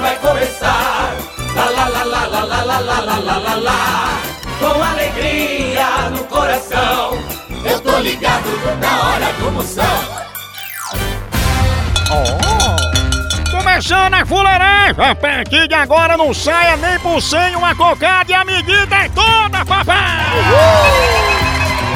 vai começar. Lá lá lá lá lá lá lá lá lá lá lá lá. Com alegria no coração, eu tô ligado na hora do Moção. Começando a fuleiragem, a partir de agora não saia nem por cem uma cocada e a medida é toda, papai!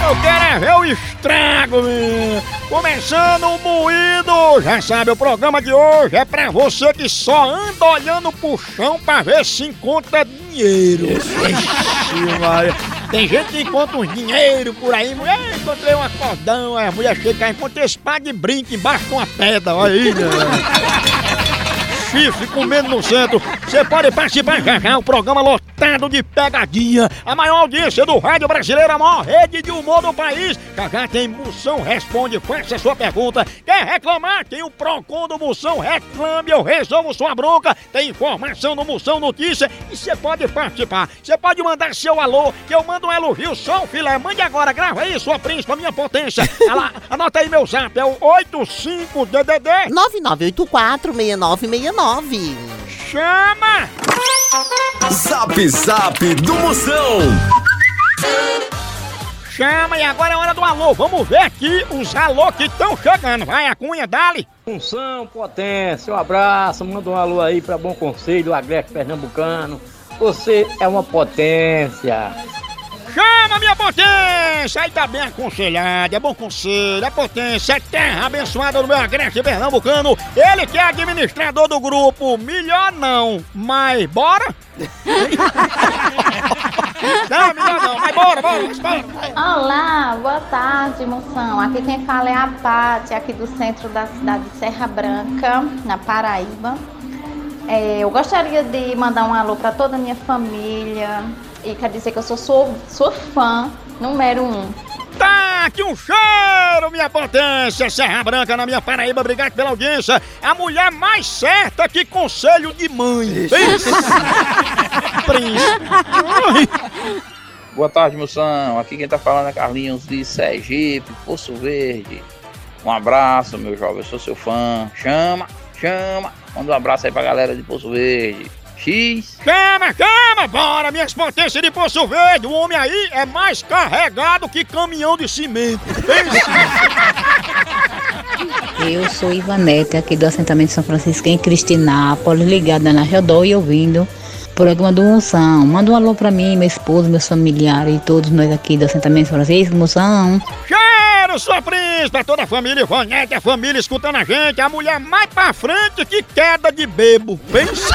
Eu quero é ver o estrago, menino. Começando o moído, já sabe, o programa de hoje é pra você que só anda olhando pro chão pra ver se encontra dinheiro. Ixi, Maria. Tem gente que encontra uns dinheiro por aí, mulher, encontrei um acordão, a mulher chega, encontrei esse pá de brinco embaixo de uma pedra, olha aí, né? Chifre comendo no centro. Você pode participar já já, o programa lotado de pegadinha. A maior audiência do rádio brasileiro, a maior rede de humor do país. Já já tem Moção Responde, faça sua pergunta. Quer reclamar? Tem o Procon do Moção Reclame, eu resolvo sua bronca. Tem informação no Moção Notícia e você pode participar. Você pode mandar seu alô, que eu mando um elogio só filé. Mande agora, grava aí, sua príncipa, minha potência. Lá, anota aí meu zap, é o 85DDD. 9984-6969. Chama! Zap Zap do Moção. Chama e agora é hora do alô. Vamos ver aqui os alô que estão chegando. Vai, a cunha, dali. Função, potência, um abraço, manda um alô aí pra Bom Conselho, Agreste Pernambucano. Você é uma potência. Chama, minha potência! Aí tá bem aconselhado, é bom conselho, é potência, é terra abençoada do meu agreste pernambucano. Ele que é administrador do grupo, melhor não, mas bora? não, melhor não, mas bora, bora, mas bora. Olá, boa tarde, moção. Aqui quem fala é a Pati, aqui do centro da cidade de Serra Branca, na Paraíba. É, eu gostaria de mandar um alô para toda a minha família e quer dizer que eu sou sua, sua fã número um. Tá aqui um cheiro, minha potência, Serra Branca na minha Paraíba, obrigado pela audiência. A mulher mais certa que conselho de mãe. Príncipe. Boa tarde, moção. Aqui quem tá falando é Carlinhos de Sergipe, Poço Verde. Um abraço, meu jovem. Eu sou seu fã. Chama, chama. Manda um abraço aí pra galera de Poço Verde. X. Chama, chama, bora, minhas potências de Poço Verde. O homem aí é mais carregado que caminhão de cimento. Eu sou Ivanete, aqui do assentamento São Francisco, em Cristinápolis, ligada na Rodó e ouvindo o programa do Moção. Manda um alô pra mim, meu esposo, meus familiares e todos nós aqui do assentamento São Francisco, Moção. Cheiro, sua príncipe, toda a família Ivonete, a família escutando a gente, a mulher mais pra frente que queda de bebo. Pensa.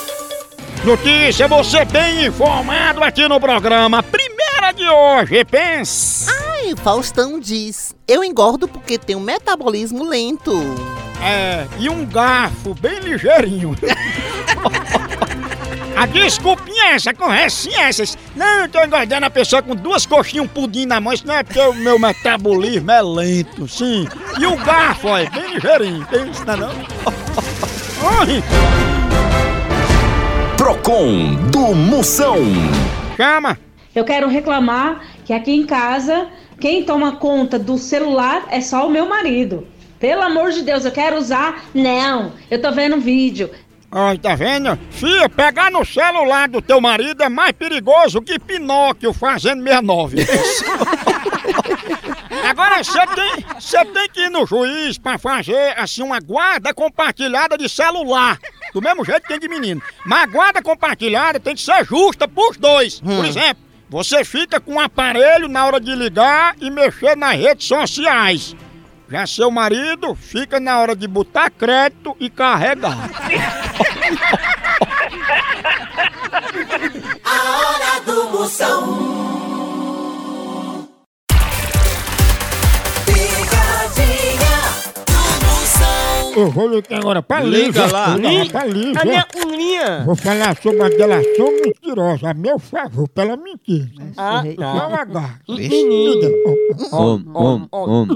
Notícia, você bem informado aqui no programa. Primeira de hoje, pensa. Ai, Faustão diz: Eu engordo porque tenho um metabolismo lento. É, e um garfo bem ligeirinho. A desculpinha é essa, conhece essas. Não, eu tô engordando a pessoa com duas coxinhas, um pudim na mão. Isso não é porque o meu metabolismo é lento, sim. E o garfo, é bem ligeirinho. Tem isso, não é não? Procon do Moção. chama. Eu quero reclamar que aqui em casa quem toma conta do celular é só o meu marido. Pelo amor de Deus, eu quero usar. Não, eu tô vendo vídeo. Ó, tá vendo? Fia, pegar no celular do teu marido é mais perigoso que Pinóquio fazendo 69. Agora você tem, você tem que ir no juiz pra fazer assim uma guarda compartilhada de celular. Do mesmo jeito que tem de menino. Mas a guarda compartilhada tem que ser justa pros dois. Por exemplo, você fica com o aparelho na hora de ligar e mexer nas redes sociais. Já seu marido fica na hora de botar crédito e carregar. A hora do Moção. Eu vou ligar agora pra Lívia. Liga lá. Pra Lívia. Cadê a linha? Vou falar sobre a delação mentirosa. A meu favor, pra ela mentir. né? Ah, Não tá. agarra. Menino. Liga. Om, om, om.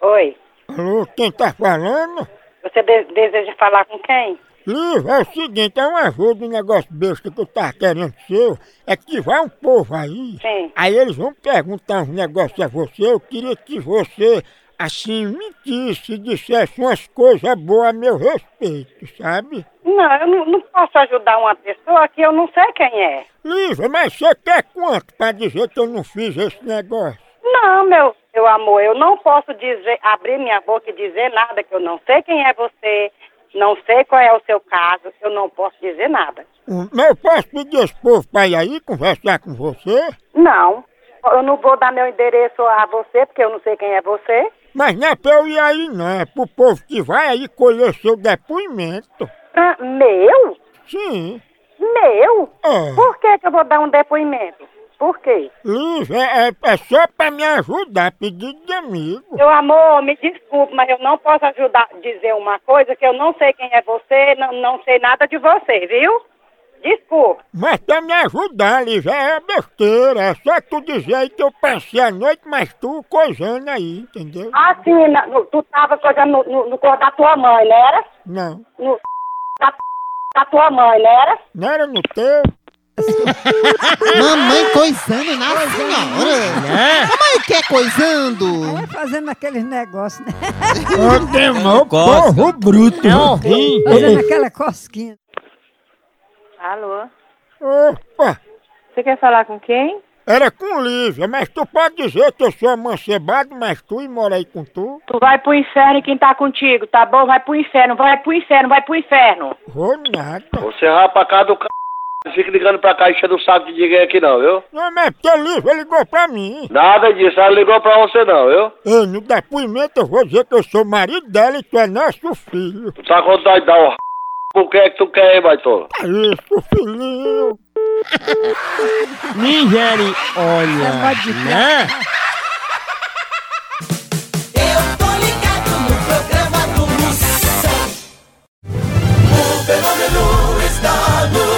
Oi, Alô, quem tá falando? você de- deseja falar com quem? Lívia, é o seguinte, é uma ajuda, um negócio besta que eu tava querendo seu. É que vai um povo aí. Sim. Aí eles vão perguntar uns negócios a você. Eu queria que você, assim, mentisse, dissesse umas coisas boas a meu respeito, sabe? Não, eu não, não posso ajudar uma pessoa que eu não sei quem é. Lívia, mas você quer quanto pra dizer que eu não fiz esse negócio? Não, meu, meu amor, eu não posso dizer, abrir minha boca e dizer nada, que eu não sei quem é você, não sei qual é o seu caso, eu não posso dizer nada. Mas eu posso pedir esse povo pra ir aí conversar com você? Não, eu não vou dar meu endereço a você, porque eu não sei quem é você. Mas não é pra eu ir aí não, é pro povo que vai aí colher seu depoimento. Ah, meu? Sim. Meu? É. Por que, que eu vou dar um depoimento? Por quê? Lívia, é, é só pra me ajudar, pedido de amigo. Meu amor, me desculpe, mas eu não posso ajudar a dizer uma coisa que eu não sei quem é você, não, não sei nada de você, viu? Desculpe. Mas pra me ajudar, Lívia, é besteira. É só tu dizer aí que eu passei a noite, mas tu coisando aí, entendeu? Assim, na- no- tu tava coisando no, no, no corpo da tua mãe, não era? Não. No da, da tua mãe, não era? Não era no teu? Mamãe coisando na senhora. Mamãe quer coisando. É fazendo aqueles negócios, né? Ô, demônio, Costa. porro bruto. É um rim. Fazendo aquela cosquinha. Alô? Opa, Você quer falar com quem? era com Lívia, mas tu pode dizer que eu sou amancebado, mas tu e aí com tu? Tu vai pro inferno e quem tá contigo, tá bom? Vai pro inferno, vai pro inferno, vai pro inferno. Vou nada. Você vai pra cá do c... Fica ligando pra cá enchendo o saco de ninguém aqui não, viu? Não, mas é porque Lívia ligou pra mim. Nada disso, ela ligou pra você não, viu? Ei, no depoimento eu vou dizer que eu sou marido dela e tu é nosso filho. Tu tá com vontade de dar o r... Por que é que tu quer, hein, baitola? É isso, filhinho. Nigeri, olha. Né? Eu tô ligado no programa do Moção. O fenômeno está no.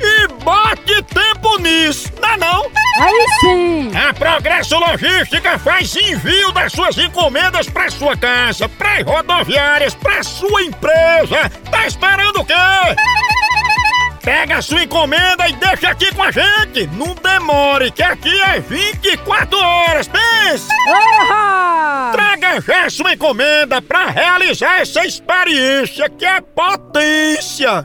e bote tempo nisso, não é não? Aí sim! A Progresso Logística faz envio das suas encomendas para sua casa, para rodoviárias, para sua empresa. Tá esperando o quê? Pega a sua encomenda e deixa aqui com a gente. Não demore, que aqui é 24 horas. Pense! Orra! Traga já sua encomenda para realizar essa experiência que é potência.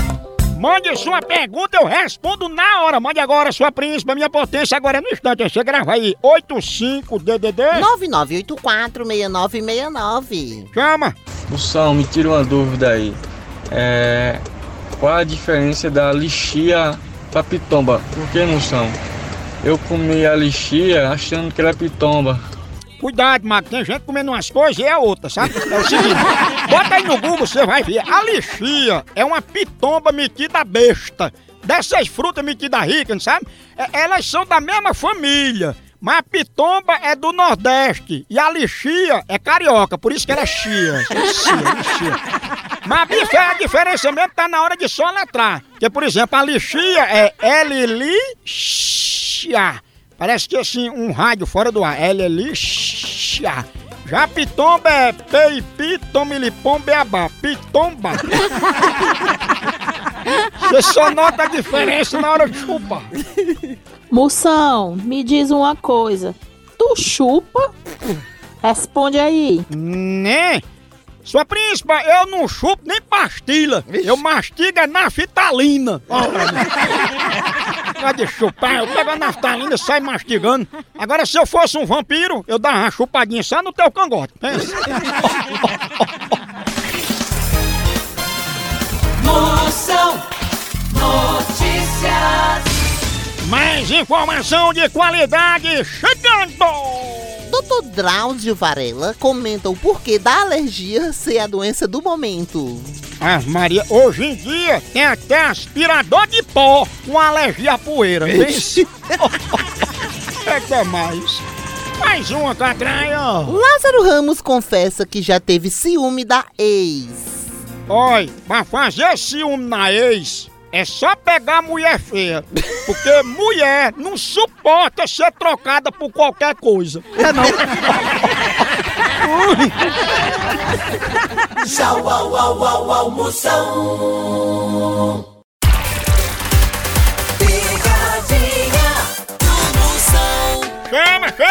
Mande sua pergunta, eu respondo na hora. Mande agora sua príncipe, minha potência agora é no instante. Você grava aí 85DDD. 99846969. Chama. Moção, me tira uma dúvida aí. É, qual a diferença da lixia pra pitomba? Por que, moção? Eu comi a lixia achando que era pitomba. Cuidado, Mago, tem gente comendo umas coisas e é outra, sabe? É o seguinte, bota aí no Google, você vai ver. A lixia é uma pitomba metida besta. Dessas frutas metidas ricas, sabe? É, elas são da mesma família. Mas a pitomba é do Nordeste e a lixia é carioca, por isso que ela é chia. Lixia, lixia. Mas bicho, a diferença mesmo tá na hora de só letrar. Porque, por exemplo, a lixia é L-lixia. Parece que assim, um rádio fora do ar. L-lixia. Já pitomba é peipi, tomilipom, beabá. Pitomba. Você só nota a diferença na hora de chupar. Moção, me diz uma coisa. Tu chupa? Responde aí. Né? Sua príncipa, eu não chupo nem pastilha. Eu mastigo é naftalina. Pode chupar, eu pego a naftalina e saio mastigando. Agora, se eu fosse um vampiro, eu dava uma chupadinha só no teu cangote. Pensa. Moção Notícias. Mais informação de qualidade chegando! Dr. Drauzio Varela comenta o porquê da alergia ser a doença do momento. Ah, Maria, hoje em dia tem até aspirador de pó com alergia à poeira. Pense. é demais. Mais uma, Catraia. Lázaro Ramos confessa que já teve ciúme da ex. Oi, pra fazer ciúme na ex, é só pegar mulher feia. Porque mulher não suporta ser trocada por qualquer coisa. É não. Tchau, au, au, au, au, moção. Pegadinha do moção. Chama, chama!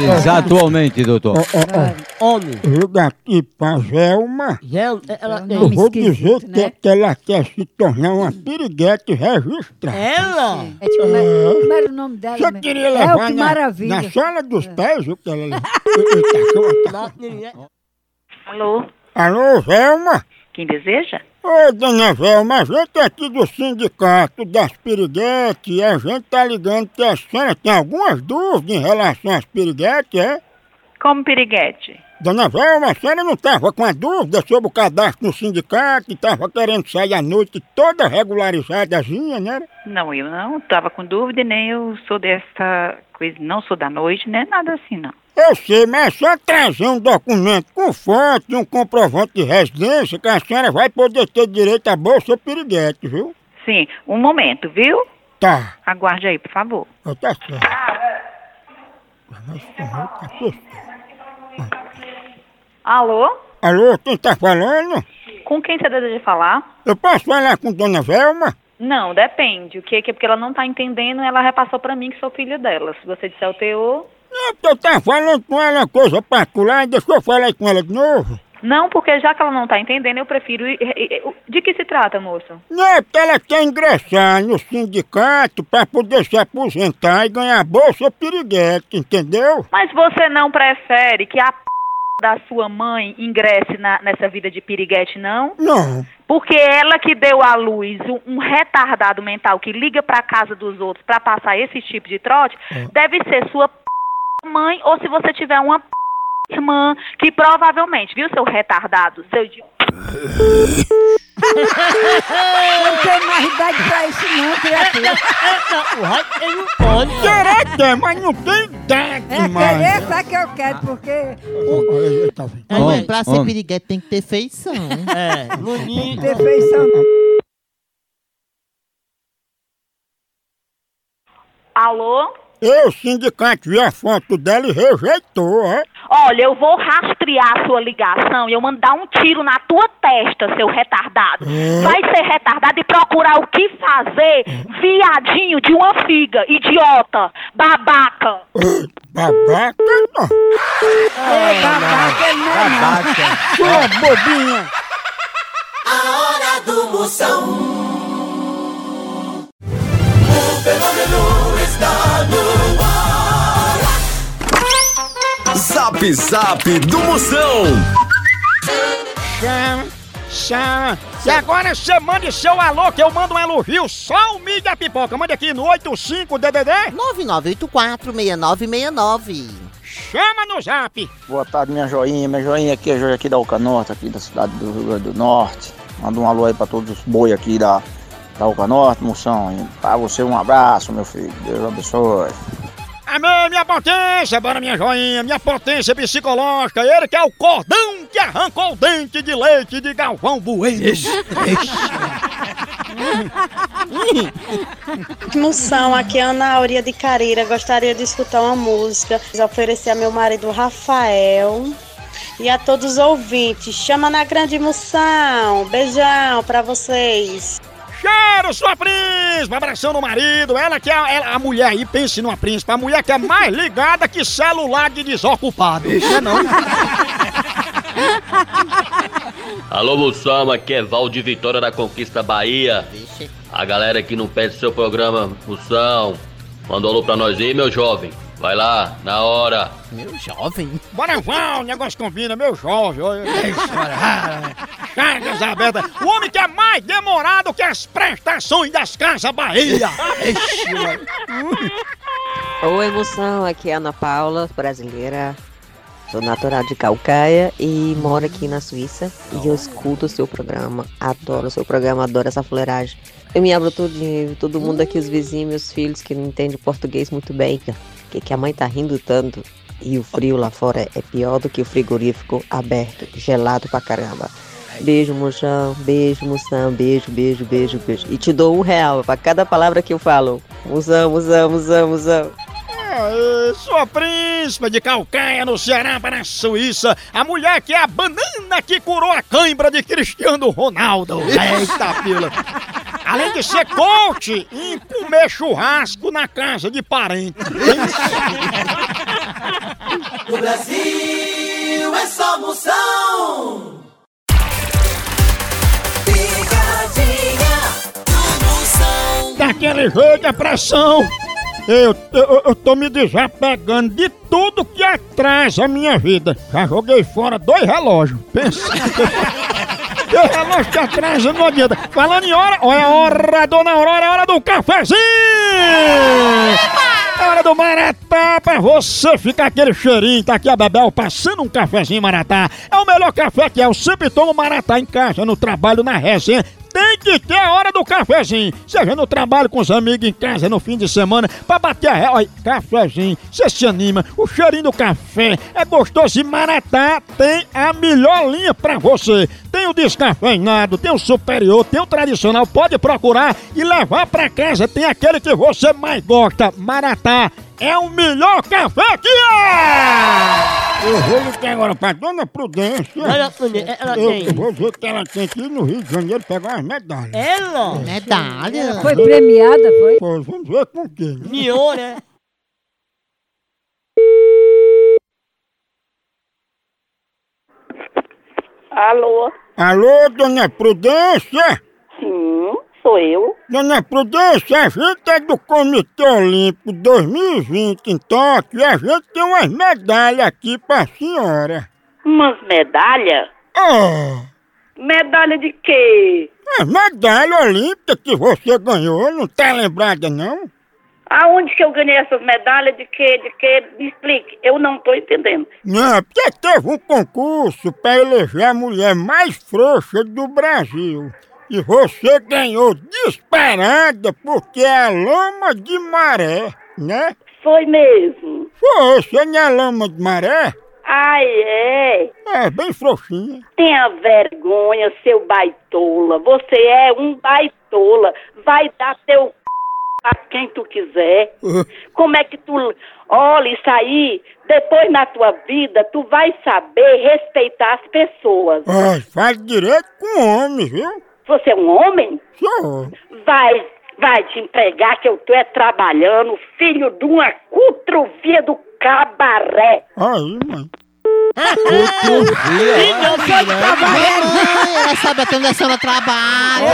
Exatamente, doutor. Homem. Eu daqui pra Velma. ela Eu vou dizer que, que ela quer se tornar uma piriguete registrada. Ela? É, tipo, como como era o nome dela? Você mesmo? queria É, levar que na, maravilha. na sola dos pés o que ela levou? Alô, Alô, Velma? quem deseja? Oi, dona Velma, a gente aqui do sindicato das piriguetes e a gente tá ligando que a senhora tem algumas dúvidas em relação às piriguetes, é? Como piriguete? Dona Velma, a senhora não estava com a dúvida sobre o cadastro no sindicato e estava querendo sair à noite toda regularizadazinha, né? Não, eu não estava com dúvida, nem eu sou dessa coisa, não sou da noite, nem nada assim, não. Eu sei, mas é só trazer um documento com foto e um comprovante de residência que a senhora vai poder ter direito à bolsa piriguete, viu? Sim, um momento, viu? Tá. Aguarde aí, por favor. Ó, Tá certo. Alô? Alô, quem tá falando? Com quem você deseja falar? Eu posso falar com Dona Velma? Não, depende. O que que é porque ela não tá entendendo, ela repassou pra mim que sou filha dela. Se você disser o teor, Não, porque eu tava falando com ela coisa particular, deixa eu falar com ela de novo. Não, porque já que ela não tá entendendo, eu prefiro. ir- ir- ir- De que se trata, moço? Não é porque ela quer ingressar no sindicato pra poder se aposentar e ganhar bolsa piriguete, entendeu? Mas você não prefere que a p da sua mãe ingresse na- nessa vida de piriguete, não? Não. Porque ela que deu à luz um, um retardado mental que liga pra casa dos outros pra passar esse tipo de trote, deve ser sua p... mãe ou se você tiver uma p... irmã que provavelmente, viu, seu retardado, seu idiota. Não tem mais idade pra isso não, criatura. O raio ele não pode. Querer quer, mas não tem idade É querer, sabe que eu quero, porque... Tá? É, mas pra ser homem. piriguete tem que ter feição. É, Luninho. Perfeição. Alô? Eu, o sindicato, vi a foto dela e rejeitou, ó. Olha, eu vou rastrear a sua ligação e eu mandar um tiro na tua testa, seu retardado. Vai ser retardado e procurar o que fazer, viadinho de uma figa, idiota, babaca. Babaca não. Ei, babaca, não é não. Sua bobinha. A hora do Moção. O fenômeno Zap Zap do Moção. Chama, chama. E agora você mande seu alô que eu mando um elogio só o mídia pipoca. Mande aqui no 85DDD 9984-6969. Chama no zap. Boa tarde, minha joinha. Minha joinha aqui é a joia aqui da Oca Norte, aqui da cidade do Rio Grande do Norte. Manda um alô aí pra todos os boi aqui da, da Oca Norte, moção. E pra você um abraço, meu filho. Deus abençoe. Amém, minha potência, bora minha joinha, minha potência psicológica. Ele que é o cordão que arrancou o dente de leite de Galvão Bueno. Moção, aqui é Ana Aurea de Careira. Gostaria de escutar uma música. Oferecer a meu marido Rafael e a todos os ouvintes. Chama na grande moção. Beijão pra vocês. Cheiro, sua príncipe! Abração no marido. Ela que é a, ela- a mulher aí, pense numa príncipe. A mulher que é mais ligada que celular de desocupado. Não é não? Alô, Moção, aqui é Val de Vitória da Conquista Bahia. A galera que não pede seu programa, Moção, manda um alô pra nós aí, meu jovem. Vai lá, na hora. Meu jovem. Bora, Val, o negócio combina, meu jovem. Olha, ah, Cargas abertas. O homem que é mais demorado que as prestações das Casas Bahia. Ixi. Oi, emoção, aqui é a Ana Paula, brasileira. Sou natural de Calcaia e moro aqui na Suíça. E eu escuto o seu programa, adoro o seu programa, adoro essa fuleiragem. Eu me abro tudinho, todo mundo aqui, os vizinhos, meus filhos que não entendem português muito bem, que, que a mãe tá rindo tanto. E o frio lá fora é pior do que o frigorífico aberto, gelado pra caramba. Beijo, moção, beijo, moção, beijo, beijo, beijo, beijo. E te dou um real pra cada palavra que eu falo. Musão, musão, musão, musão. Aê, sua príncipe de Calcaia, no Ceará, para a Suíça. A mulher que é a banana que curou a cãibra de Cristiano Ronaldo. Eita, pila. Além de ser coach em comer churrasco na casa de parente. No Brasil é só Moção. Picadinha do Moção. Daquele jeito é pressão. Eu, eu, eu tô me desapegando de tudo que atrasa a minha vida. Já joguei fora dois relógios. Pensa. Dois relógios que atrasa não adianta. Falando em hora, olha a hora, dona Aurora, é hora do cafezinho! É hora do Maratá pra você ficar aquele cheirinho. Tá aqui a Bebel passando um cafezinho Maratá. É o melhor café que é. Eu sempre tomo Maratá em casa, no trabalho, na resenha. Tem que ter a hora do cafezinho. Seja no trabalho com os amigos, em casa, no fim de semana, pra bater a ré. Olha, cafezinho, você se anima. O cheirinho do café é gostoso e Maratá tem a melhor linha pra você. Tem o descafeinado, tem o superior, tem o tradicional. Pode procurar e levar pra casa. Tem aquele que você mais gosta. Maratá é o melhor café que é! Eu vou ligar agora pra Dona Prudência. Dona Prudência, ela eu tem. vou ver que ela tem que ir no Rio de Janeiro pegar umas medalhas. Ela? Medalha? Ela foi premiada, foi? Pô, vamos ver com quem. né? Miô, né? Alô? Alô, dona Prudência? Sou eu. Dona Prudência, a gente é do Comitê Olímpico 2020 em Tóquio e a gente tem umas medalhas aqui pra senhora. Umas medalhas? Oh, Medalha de quê? a medalha olímpica que você ganhou, não tá lembrada não? Aonde que eu ganhei essas medalhas? De quê? De quê? Me explique. Eu não tô entendendo. Não, porque teve um concurso pra eleger a mulher mais frouxa do Brasil. E você ganhou disparada porque é a lama de maré, né? Foi mesmo. Foi, você não é lama de maré? Ai, é. É, bem frouxinha. Tenha vergonha, seu baitola. Você é um baitola. Vai dar teu c... a quem tu quiser. Como é que tu. Olha, isso aí, depois na tua vida, tu vai saber respeitar as pessoas. Ah, faz direito com homem, viu? Você é um homem? Sou. Vai, vai te empregar que eu tô é trabalhando, filho de uma cutrovia do cabaré. Aí, mãe. Mamãe, ela sabe até onde a senhora trabalha.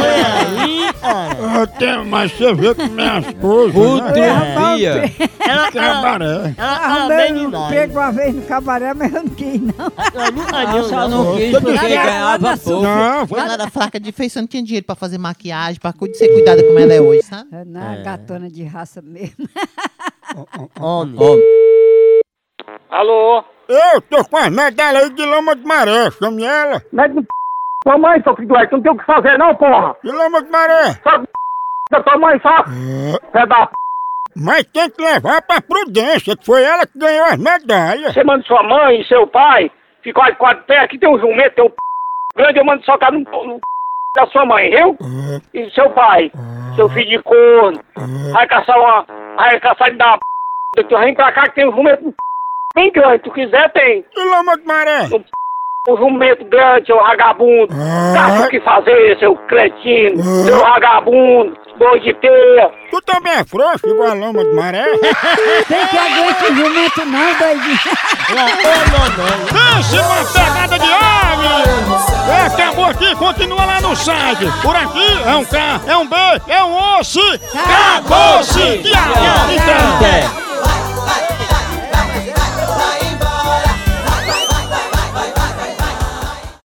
Ah, tem, mas você vê que minha esposa. Cutrovia. Né? Cabaré. Arrumei um emprego uma vez no cabaré, mas eu não quis, não. Ah, só não quis porque ganhava pouco. Não, foi. Ela era fraca de feição, não tinha dinheiro pra fazer maquiagem, pra cu- ser cuidada como ela é hoje, sabe? É na gatona de raça mesmo. Homem. Alô? Eu tô com as medalhas aí de lama de maré, chame ela. Mete no tua mãe, seu filho do tu não tem o que fazer não, porra. De lama de maré. Só da tua mãe, só. Pé da p... Mas tem que levar pra prudência, que foi ela que ganhou as medalhas. Você manda sua mãe e seu pai, ficou de quatro pés, aqui tem um jumento, tem um p... grande, eu mando socar no, no p... da sua mãe, viu? E seu pai, seu filho de corno, vai caçar uma, vai caçar de dar p... Tu vem pra cá que tem um jumento bem grande, tu quiser tem. Lama de maré. Um jumento grande, seu vagabundo. Caça o que fazer, seu cretino, seu vagabundo, boi de teia. Tu também é frouxo igual a lama de maré? Tem que aguentar o jumento não, doidinho. Pense numa pegada de ave! É, acabou aqui, continua lá no site. Por aqui é um K, é um B, é um osso. Acabou-se! Então.